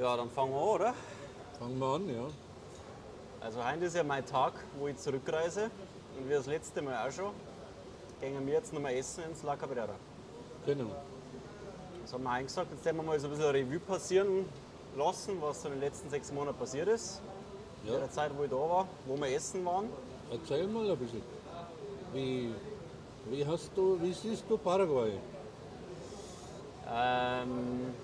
Ja, dann fangen wir an, oder? Fangen wir an, ja. Also heute ist ja mein Tag, wo ich zurückreise. Und wie das letzte Mal auch schon, gehen wir jetzt nochmal essen ins La Cabrera. Genau. Das haben wir eigentlich gesagt, jetzt werden wir mal so ein bisschen Revue passieren lassen, was so in den letzten sechs Monaten passiert ist. In Ja. der Zeit, wo ich da war, wo wir essen waren. Erzähl mal ein bisschen. Wie, wie, hast du, wie siehst du Paraguay? Ähm,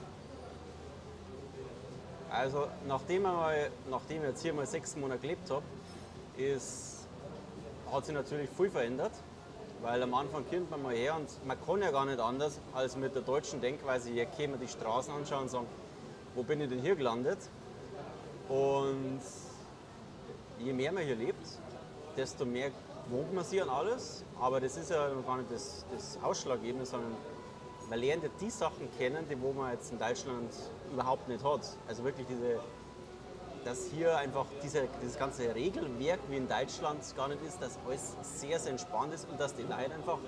also nachdem, ich mal, nachdem ich jetzt hier mal sechs Monate gelebt habe, hat sich natürlich viel verändert. Weil am Anfang kommt man mal her und man kann ja gar nicht anders, als mit der deutschen Denkweise, hier käme die Straßen anschauen und sagen, wo bin ich denn hier gelandet? Und je mehr man hier lebt, desto mehr wohnt man sich an alles. Aber das ist ja gar nicht das, das Ausschlaggebende, sondern man lernt ja die Sachen kennen, die wo man jetzt in Deutschland überhaupt nicht hat. Also wirklich diese, dass hier einfach diese, dieses ganze Regelwerk wie in Deutschland gar nicht ist, dass alles sehr, sehr entspannt ist und dass die Leute einfach,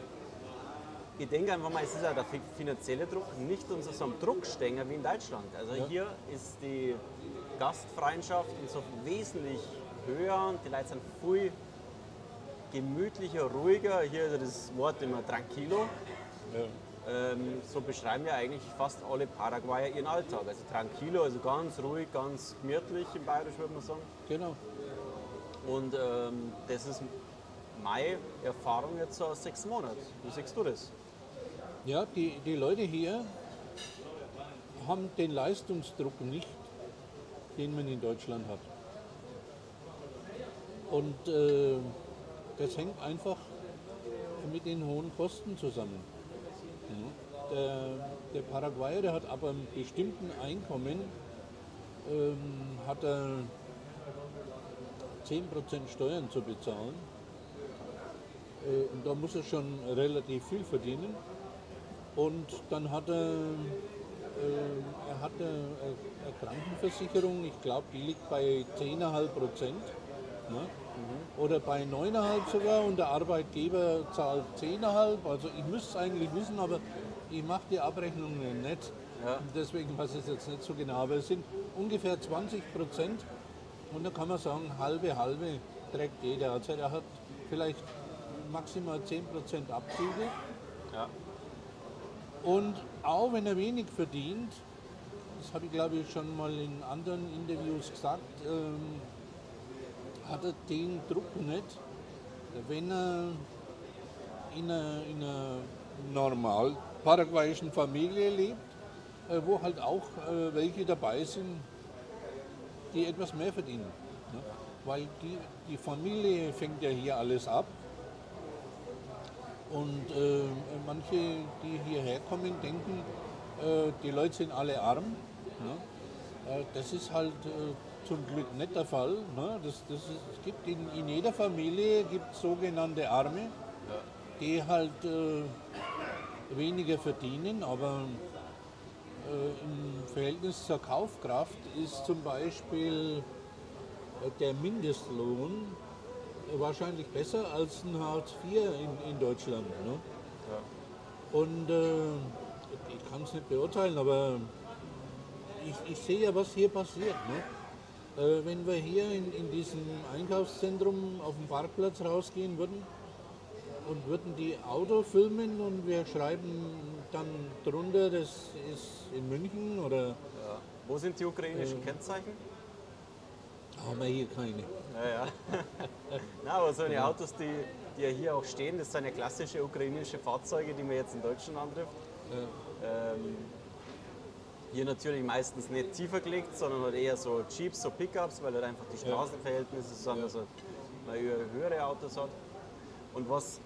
ich denke einfach mal, es ist auch der fi- finanzielle Druck nicht unter so einem Druckstänger wie in Deutschland. Also Ja. hier ist die Gastfreundschaft und so wesentlich höher und die Leute sind viel gemütlicher, ruhiger. Hier ist das Wort immer tranquilo. Ja. Ähm, so beschreiben ja eigentlich fast alle Paraguayer ihren Alltag. Also tranquilo, also ganz ruhig, ganz gemütlich im Bayerisch würde man sagen. Genau. Und ähm, das ist meine Erfahrung jetzt so aus sechs Monaten. Wie siehst du das? Ja, die, die Leute hier haben den Leistungsdruck nicht, den man in Deutschland hat. Und äh, das hängt einfach mit den hohen Kosten zusammen. Ja. Der, der Paraguayer, der hat ab einem bestimmten Einkommen ähm, hat er 10% Steuern zu bezahlen. Äh, und da muss er schon relativ viel verdienen. Und dann hat er, äh, er hat eine, eine Krankenversicherung, ich glaube, die liegt bei 10,5 Prozent. Ne? Oder bei 9,5 sogar und der Arbeitgeber zahlt 10,5. Also ich müsste es eigentlich wissen, aber ich mache die Abrechnungen nicht. Ja. Deswegen weiß ich es jetzt nicht so genau. Aber es sind ungefähr 20 Prozent. Und da kann man sagen, halbe, halbe trägt jeder. Also er hat vielleicht maximal 10 Prozent Abzüge. Ja. Und auch wenn er wenig verdient, das habe ich glaube ich schon mal in anderen Interviews gesagt, ähm, hat er den Druck nicht, wenn er in einer, in einer normal paraguayischen Familie lebt, äh, wo halt auch äh, welche dabei sind, die etwas mehr verdienen. Ne? Weil die, die Familie fängt ja hier alles ab. Und äh, manche, die hierher kommen, denken, äh, die Leute sind alle arm. Ne? Äh, das ist halt äh, zum Glück nicht der Fall. Ne? Das, das ist, es gibt in, in jeder Familie gibt sogenannte Arme, die halt äh, weniger verdienen, aber äh, im Verhältnis zur Kaufkraft ist zum Beispiel äh, der Mindestlohn wahrscheinlich besser als ein Hartz IV in, in Deutschland. Ne? Und äh, ich kann es nicht beurteilen, aber ich, ich sehe ja, was hier passiert. Ne? Äh, wenn wir hier in, in diesem Einkaufszentrum auf dem Parkplatz rausgehen würden und würden die Auto filmen und wir schreiben dann drunter, das ist in München oder ja. Wo sind die ukrainischen Kennzeichen? haben wir hier keine. Ja, ja. Na, aber so eine Autos, die, die ja hier auch stehen, das sind ja klassische ukrainische Fahrzeuge, die man jetzt in Deutschland antrifft. Ähm, hier natürlich meistens nicht tiefer gelegt, sondern halt eher so Jeeps, so Pickups, weil halt einfach die Straßenverhältnisse sind, also man höhere Autos hat. Und was,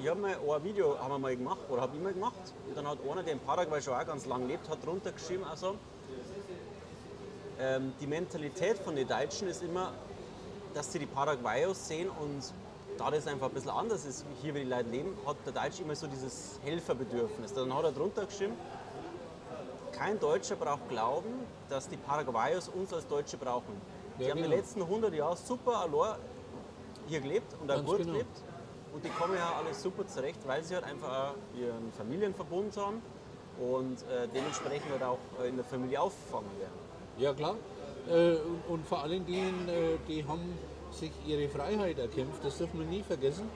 ich habe mal ein Video haben wir mal gemacht, oder habe ich mal gemacht, und dann hat einer, der in Paraguay schon auch ganz lange lebt, hat drunter geschrieben, also, ähm, die Mentalität von den Deutschen ist immer, dass sie die Paraguayos sehen und da das einfach ein bisschen anders ist, hier wie die Leute leben, hat der Deutsche immer so dieses Helferbedürfnis. Dann hat er drunter geschrieben, kein Deutscher braucht glauben, dass die Paraguayos uns als Deutsche brauchen. Die Ja, haben die genau. letzten 100 Jahre super allein hier gelebt und auch gut genau. gelebt. Und die kommen ja alle super zurecht, weil sie halt einfach ihren Familienverbund haben und äh, dementsprechend halt auch äh, in der Familie aufgefangen werden. Ja klar. Äh, und, vor allen Dingen, äh, die haben sich ihre Freiheit erkämpft, das dürfen wir nie vergessen.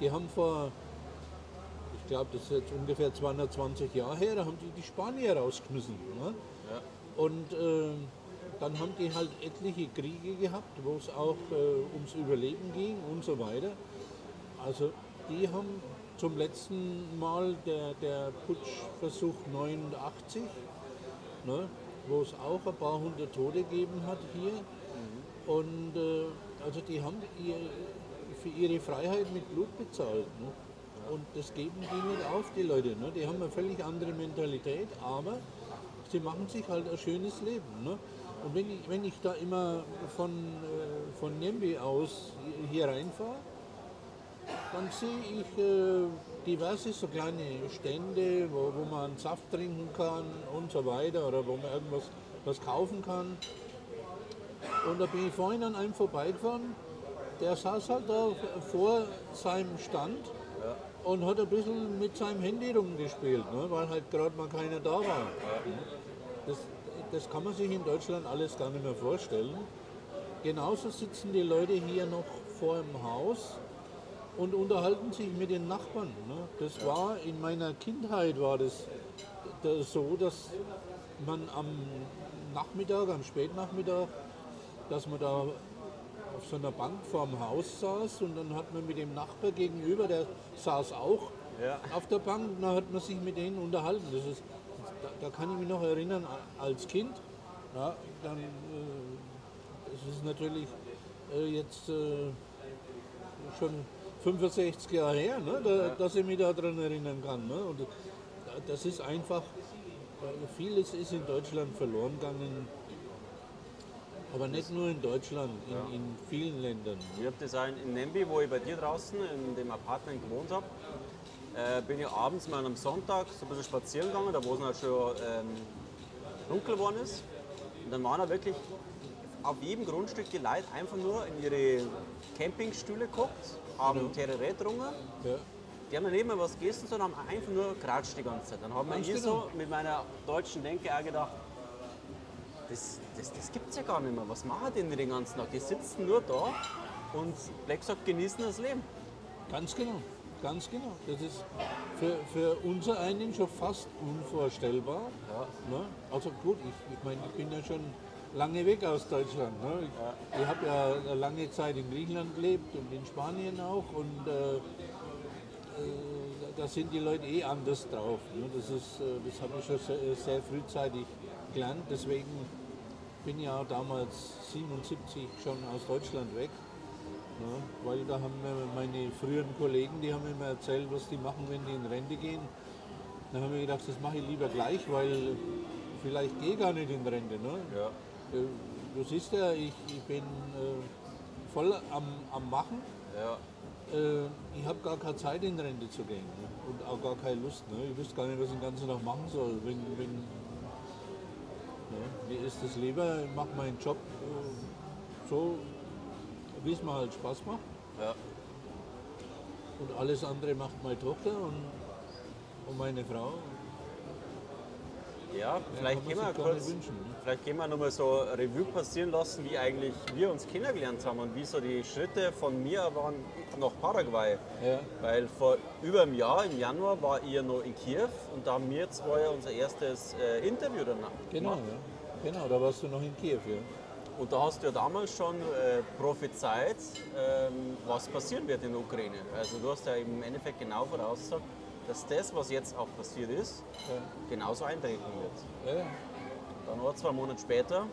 Die haben vor, glaube, das ist jetzt ungefähr 220 Jahre her, da haben die die Spanier rausgeschmissen. Ne? Ja. Und äh, dann haben die halt etliche Kriege gehabt, wo es auch äh, ums Überleben ging und so weiter. Also die haben zum letzten Mal der, der Putschversuch 89, ne, wo es auch ein paar hundert Tote gegeben hat hier. Und äh, also die haben ihr, für ihre Freiheit mit Blut bezahlt. Ne? Und das geben die nicht auf, die Leute. Ne? Die haben eine völlig andere Mentalität, aber sie machen sich halt ein schönes Leben. Ne? Und wenn ich, wenn ich da immer von, äh, von Nembi aus hier reinfahre, dann sehe ich äh, diverse so kleine Stände, wo, wo man Saft trinken kann und so weiter oder wo man irgendwas was kaufen kann. Und da bin ich vorhin an einem vorbeigefahren, der saß halt da vor seinem Stand und hat ein bisschen mit seinem Handy rumgespielt, ne, weil halt gerade mal keiner da war. Das, das kann man sich in Deutschland alles gar nicht mehr vorstellen. Genauso sitzen die Leute hier noch vor dem Haus und unterhalten sich mit den Nachbarn. Ne? Das war in meiner Kindheit war das, das so, dass man am Nachmittag, am Spätnachmittag, dass man da auf so einer Bank vorm Haus saß und dann hat man mit dem Nachbar gegenüber, der saß auch Ja. auf der Bank, und dann hat man sich mit denen unterhalten. Das ist, da, da kann ich mich noch erinnern als Kind. Ja, dann, äh, das ist natürlich äh, jetzt äh, schon 65 Jahre her, ne, da, dass ich mich daran erinnern kann. Ne? Und da- das ist einfach, äh, vieles ist in Deutschland verloren gegangen. Aber nicht nur in Deutschland, in, in vielen Ländern. Ich habe das auch in Nembi, wo ich bei dir draußen in dem Apartment gewohnt habe, äh, bin ich abends mal am Sonntag so ein bisschen spazieren gegangen, da wo es halt schon ähm, dunkel geworden ist. Und dann waren da wirklich auf jedem Grundstück die Leute einfach nur in ihre Campingstühle geguckt, haben Terere getrunken. Ja. Die haben nicht mehr was gegessen, sondern haben einfach nur geratscht die ganze Zeit. Dann haben wir hier genau. so mit meiner deutschen Denke auch gedacht, das, das, das gibt es ja gar nicht mehr. Was machen die denn den ganzen Tag? Die sitzen nur da und Black gesagt, genießen das Leben. Ganz genau, ganz genau. Das ist für, für unser einen schon fast unvorstellbar. Ne? Also gut, ich, ich meine, ich bin ja schon lange weg aus Deutschland. Ne? Ich, ich habe ja eine lange Zeit in Griechenland gelebt und in Spanien auch und äh, äh, da sind die Leute eh anders drauf. Ne? Das, ist, äh, das habe ich schon sehr, sehr frühzeitig gelernt. Deswegen bin ja damals 77 schon aus Deutschland weg. Ja, weil da haben mir meine früheren Kollegen, die haben mir immer erzählt, was die machen, wenn die in Rente gehen. Dann haben wir gedacht, das mache ich lieber gleich, weil vielleicht gehe ich gar nicht in Rente. Ne? Ja. Äh, Du siehst ja, ich, ich bin äh, voll am, am Machen. Ja. Äh, ich habe gar keine Zeit in Rente zu gehen ne? und auch gar keine Lust. Ne? Ich wüsste gar nicht, was ich den ganzen Tag machen soll. Wenn, wenn, ne? Mir ist es lieber, ich mache meinen Job äh, so, wie es mir halt Spaß macht. Ja. Und alles andere macht meine Tochter und, und meine Frau. Ja, vielleicht man wir kurz, wünschen, ne? vielleicht gehen wir nochmal so Revue passieren lassen, wie eigentlich wir uns kennengelernt haben und wie so die Schritte von mir waren nach Paraguay. Ja. Weil vor über einem Jahr, im Januar, war ihr noch in Kiew und da haben wir zwei ja unser erstes äh, Interview danach Genau, gemacht. ja. Genau, da warst du noch in Kiew, ja. Und da hast du ja damals schon äh, prophezeit, ähm, was passieren wird in der Ukraine. Also du hast ja im Endeffekt genau vorausgesagt, dass das, was jetzt auch passiert ist, genauso eintreten wird. Ja, ja. Dann war zwei Monate später,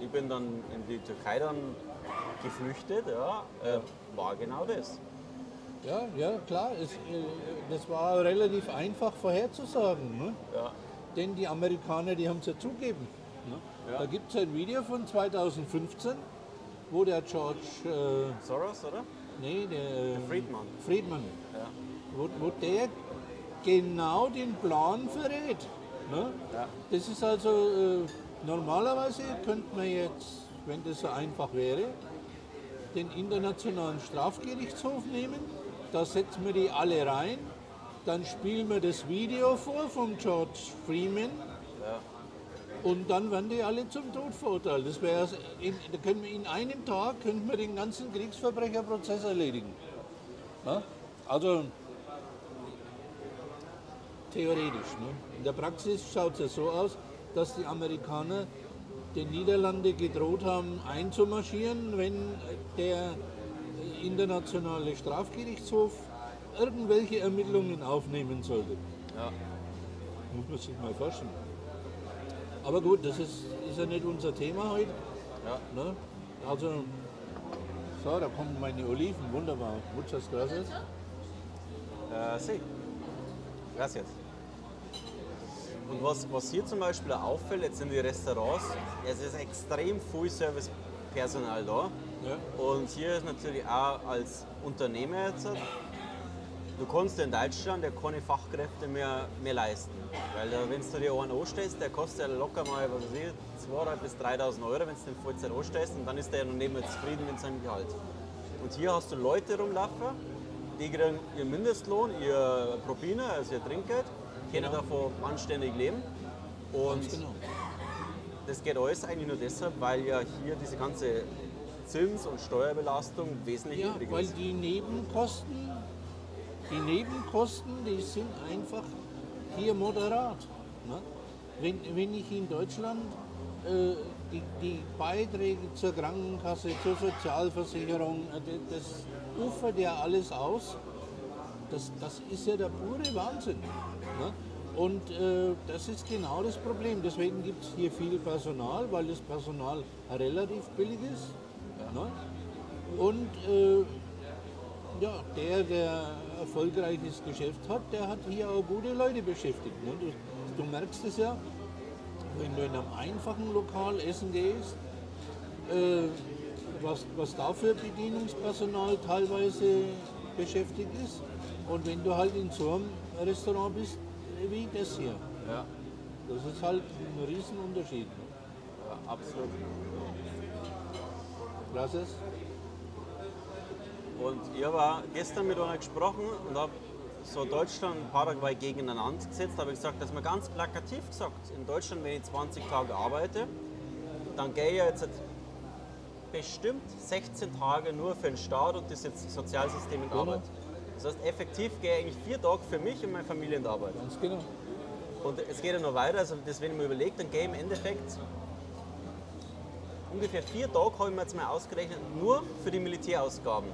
ich bin dann in die Türkei dann geflüchtet, ja, äh, war genau das. Ja, ja, klar. Es, äh, das war relativ einfach vorherzusagen. Ne? Ja, Denn die Amerikaner, die haben es ja zugegeben. Ne? Ja. Da gibt es ein Video von 2015, wo der George, äh, Soros, oder? nee, der, Friedman. Friedman, Ja. Wo, wo der genau den Plan verrät. Ne? Ja. Das ist also, äh, normalerweise könnte man jetzt, wenn das so einfach wäre, den Internationalen Strafgerichtshof nehmen, da setzen wir die alle rein, dann spielen wir das Video vor von George Freeman Ja. Und dann werden die alle zum Tod verurteilt. Das wäre, da können wir in einem Tag könnten wir den ganzen Kriegsverbrecherprozess erledigen. Ja? Also theoretisch. Ne? In der Praxis schaut es ja so aus, dass die Amerikaner den Niederlande gedroht haben, einzumarschieren, wenn der internationale Strafgerichtshof irgendwelche Ermittlungen aufnehmen sollte. Ja. Muss man sich mal vorstellen. Aber gut, das ist, ist ja nicht unser Thema heute. Ja. Ne? Also, so, da kommen meine Oliven, wunderbar. Muchas gracias. Äh, sí. Gracias. Und was, was hier zum Beispiel auffällt, jetzt in den Restaurants, es ist extrem viel Servicepersonal da. Ja. Und hier ist natürlich auch als Unternehmer jetzt, du kannst in Deutschland ja keine Fachkräfte mehr, mehr leisten. Weil wenn du dir einen anstellst, der kostet ja locker mal, was weiß ich, 2.000 bis 3.000 Euro, wenn du den Vollzeit anstellst und dann ist der ja noch nicht mehr zufrieden mit seinem Gehalt. Und hier hast du Leute rumlaufen, die kriegen ihren Mindestlohn, ihr Propine, also ihr Trinkgeld, können Genau. davon anständig leben. Und genau. das geht alles eigentlich nur deshalb, weil ja hier diese ganze Zins- und Steuerbelastung wesentlich Ja, niedriger weil ist. die Nebenkosten, die Nebenkosten, die sind einfach hier moderat. Ne? Wenn, wenn ich in Deutschland äh, die, die Beiträge zur Krankenkasse, zur Sozialversicherung, äh, das- das ufert ja alles aus. Das, das ist ja der pure Wahnsinn. Ne? Und äh, das ist genau das Problem. Deswegen gibt es hier viel Personal, weil das Personal relativ billig ist. Ne? Und äh, ja, der, der erfolgreiches Geschäft hat, der hat hier auch gute Leute beschäftigt. Ne? Du, du merkst es ja, wenn du in einem einfachen Lokal essen gehst, äh, was, was da für Bedienungspersonal teilweise beschäftigt ist. Und wenn du halt in so einem Restaurant bist, wie das hier. Ja, Das ist halt ein Riesenunterschied. Ja, absolut. Gracias. Und ich habe gestern mit einer gesprochen und habe so Deutschland und Paraguay gegeneinander gesetzt. Da habe ich gesagt, dass man ganz plakativ gesagt, in Deutschland, wenn ich 20 Tage arbeite, dann gehe ich jetzt bestimmt 16 Tage nur für den Staat und das jetzt Sozialsystem in Genau. Das heißt, effektiv gehe ich eigentlich vier Tage für mich und meine Familie in die Arbeit. Ganz genau. Und es geht ja noch weiter, also das, wenn ich mir überlege, dann gehe ich im Endeffekt ungefähr vier Tage, habe ich mir jetzt mal ausgerechnet, nur für die Militärausgaben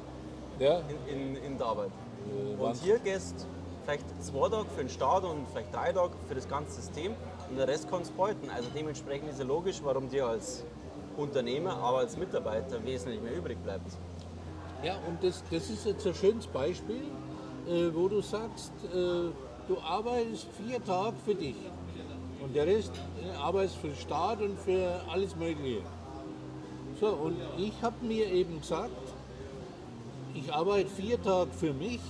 Ja, in, in, in der Arbeit. Äh, Und hier gehst vielleicht zwei Tage für den Staat und vielleicht drei Tage für das ganze System und der Rest kannst du behalten. Also dementsprechend ist ja logisch, warum dir als Unternehmer, aber als Mitarbeiter wesentlich mehr übrig bleibt. Ja, und das, das ist jetzt ein schönes Beispiel, äh, wo du sagst, äh, du arbeitest vier Tage für dich und der Rest äh, arbeitest für den Staat und für alles Mögliche. So, und ich habe mir eben gesagt, ich arbeite vier Tage für mich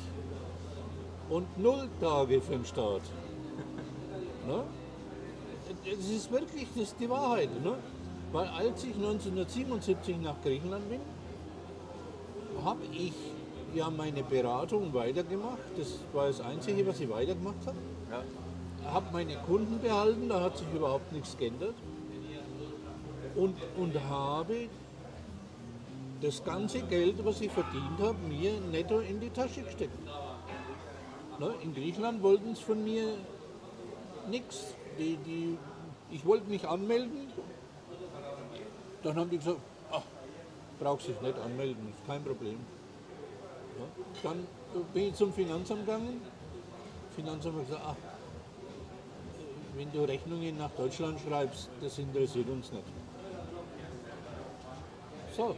und null Tage für den Staat. ne? Das ist wirklich das ist die Wahrheit. Ne? Weil als ich 1977 nach Griechenland bin, habe ich ja meine Beratung weitergemacht. Das war das Einzige, was ich weitergemacht habe. Ja. Habe meine Kunden behalten, da hat sich überhaupt nichts geändert. Und, und habe das ganze Geld, was ich verdient habe, mir netto in die Tasche gesteckt. Ne, in Griechenland wollten es von mir nichts. Die, die, ich wollte mich anmelden. Dann haben die gesagt, ach, brauchst dich nicht anmelden, kein Problem. Ja, dann bin ich zum Finanzamt gegangen. Finanzamt hat gesagt, ach, wenn du Rechnungen nach Deutschland schreibst, das interessiert uns nicht. So.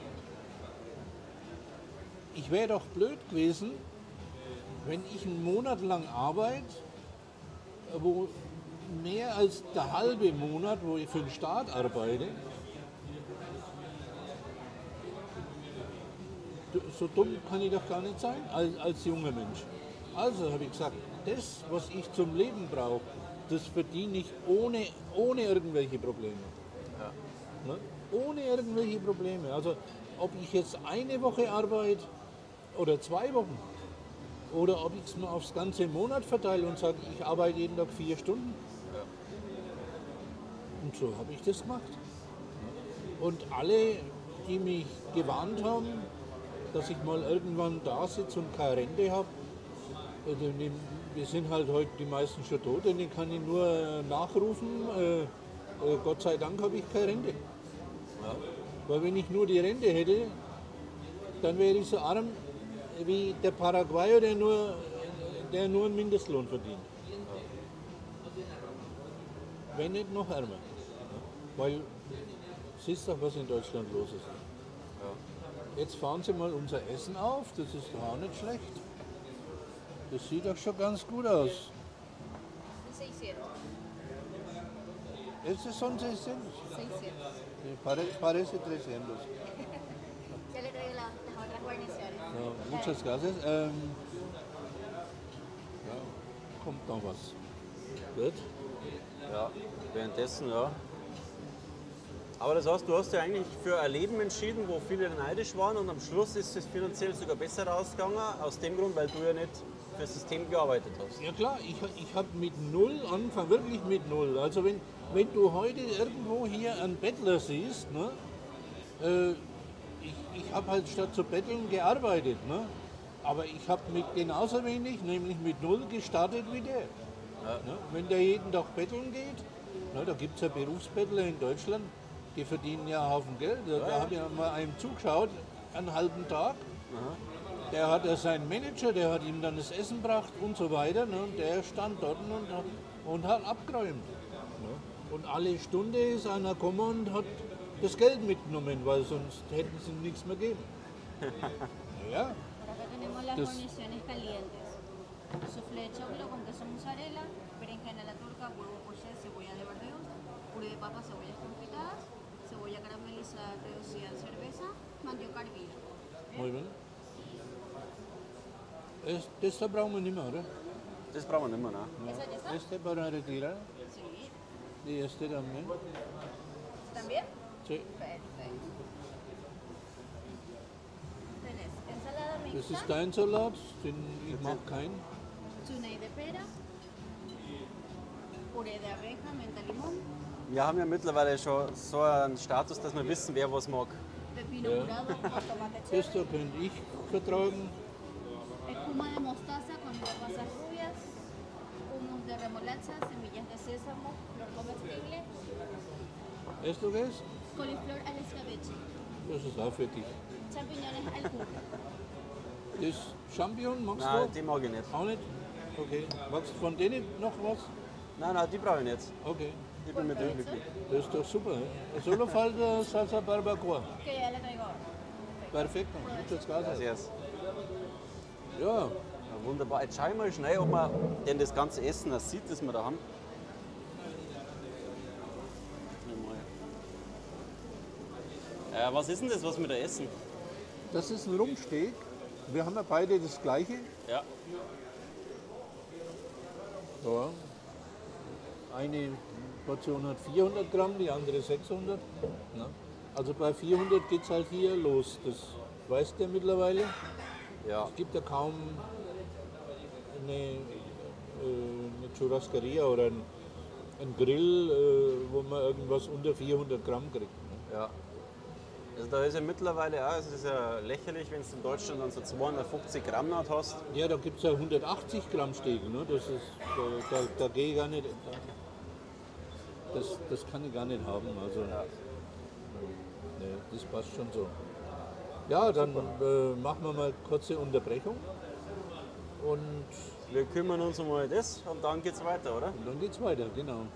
Ich wäre doch blöd gewesen, wenn ich einen Monat lang arbeite, wo mehr als der halbe Monat, wo ich für den Staat arbeite, so dumm kann ich doch gar nicht sein als, als junger Mensch. Also habe ich gesagt, das, was ich zum Leben brauche, das verdiene ich ohne, ohne irgendwelche Probleme. Ne? Ohne irgendwelche Probleme. Also ob ich jetzt eine Woche arbeite oder zwei Wochen oder ob ich es mal aufs ganze Monat verteile und sage, ich arbeite jeden Tag vier Stunden. Und so habe ich das gemacht. Und alle, die mich gewarnt haben, dass ich mal irgendwann da sitze und keine Rente habe, die- wir sind halt heute die meisten schon tot, den kann ich nur äh, nachrufen. Äh, äh, Gott sei Dank habe ich keine Rente. Weil wenn ich nur die Rente hätte, dann wäre ich so arm wie der Paraguayer, der nur, der nur einen Mindestlohn verdient. Wenn nicht noch ärmer. Weil siehst doch, was in Deutschland los ist. Jetzt fahren Sie mal unser Essen auf, das ist doch auch nicht schlecht. Das sieht doch schon ganz gut aus. 600. Estos son 600. 600. Sí, pare- parece 300. Ya le traigo la- las otras guarniciones. Ja, muchas gracias. Ähm, ja, kommt noch was. Gut. Ja, währenddessen, ja. Aber das heißt, du hast ja eigentlich für ein Leben entschieden, wo viele neidisch waren und am Schluss ist es finanziell sogar besser rausgegangen, aus dem Grund, weil du ja nicht fürs System gearbeitet hast. Ja klar, ich, ich habe mit null angefangen, wirklich mit null. Also wenn, wenn du heute irgendwo hier einen Bettler siehst, ne, äh, ich, ich habe halt statt zu betteln gearbeitet. Ne? Aber ich habe mit genauso wenig, nämlich mit null gestartet wie der. Ne? Wenn der jeden Tag betteln geht, ne, da gibt es ja Berufsbettler in Deutschland, die verdienen ja einen Haufen Geld. Da, da habe ich mal einem zugeschaut, einen halben Tag. Der hat ja seinen Manager, der hat ihm dann das Essen gebracht und so weiter. Ne? Und der stand dort und, hat- und hat abgeräumt. Ne? Und alle Stunde ist einer gekommen und hat das Geld mitgenommen, weil sonst hätten sie ihm nichts mehr gegeben. ja, calientes. Soufflé de choclo con queso mozzarella, berenjena a la turca, huevo poché, cebolla de verdeo, puré de papa, cebollas confitadas, cebolla caramelizada reducida en cerveza, mandioca hervida. mal bien. Es, das da brauchen wir nicht mehr, oder? Das brauchen wir nicht mehr, ne? ¿Esa ya está? Este para retirar, Sí. y este también. ¿También? Sí. Perfecto. Tenés ensalada Das mixta, ist dein Salat, den, ich mag keinen. de pera, puré de abeja, menta, limón, Wir haben ja mittlerweile schon so einen Status, dass wir wissen, wer was mag. pepino Ja. Das da könnte ich vertragen. espuma de mostaza con pasas rubias, hummus de remolacha, semillas de sésamo, flor comestible, Weißt du was? coliflor al escabeche, Das ist auch für dich. champiñones al curry. Das Champion magst Nein, du? die mag ich nicht. Auch nicht? Okay. Magst du von denen noch was? Nein, nein, die brauche ich nicht. Okay. Ich bin mit denen glücklich. Das ist doch super. ¿eh? Solo falta salsa barbacoa. Que ya le traigo. Perfekt. Muchas gracias. Gracias. Ja, Ja, wunderbar. Jetzt schau ich mal schnell, ob man denn das ganze Essen das sieht, das wir da haben. Äh, was ist denn das, was wir da essen? das ist ein Rumpsteak. Wir haben ja beide das gleiche. Ja. Ja. Eine Portion hat 400 Gramm, die andere 600. Ja. Also bei 400 geht es halt hier los. Das weiß der mittlerweile. Ja. Es gibt ja kaum eine, äh, eine Churrascaria oder ein, ein Grill, äh, wo man irgendwas unter 400 Gramm kriegt. Ne? ja. Also da ist ja mittlerweile auch, es ist ja lächerlich, wenn du in Deutschland dann so 250 Gramm noch hast. Ja, da gibt es ja 180 Gramm Steak. Ne? Das ist, da, da, da gehe ich gar nicht. Das, das kann ich gar nicht haben. Also, nee, das passt schon so. Ja, dann äh, machen wir mal kurze Unterbrechung. Und Wir kümmern uns um all das und dann geht's weiter, oder? dann geht's weiter, genau.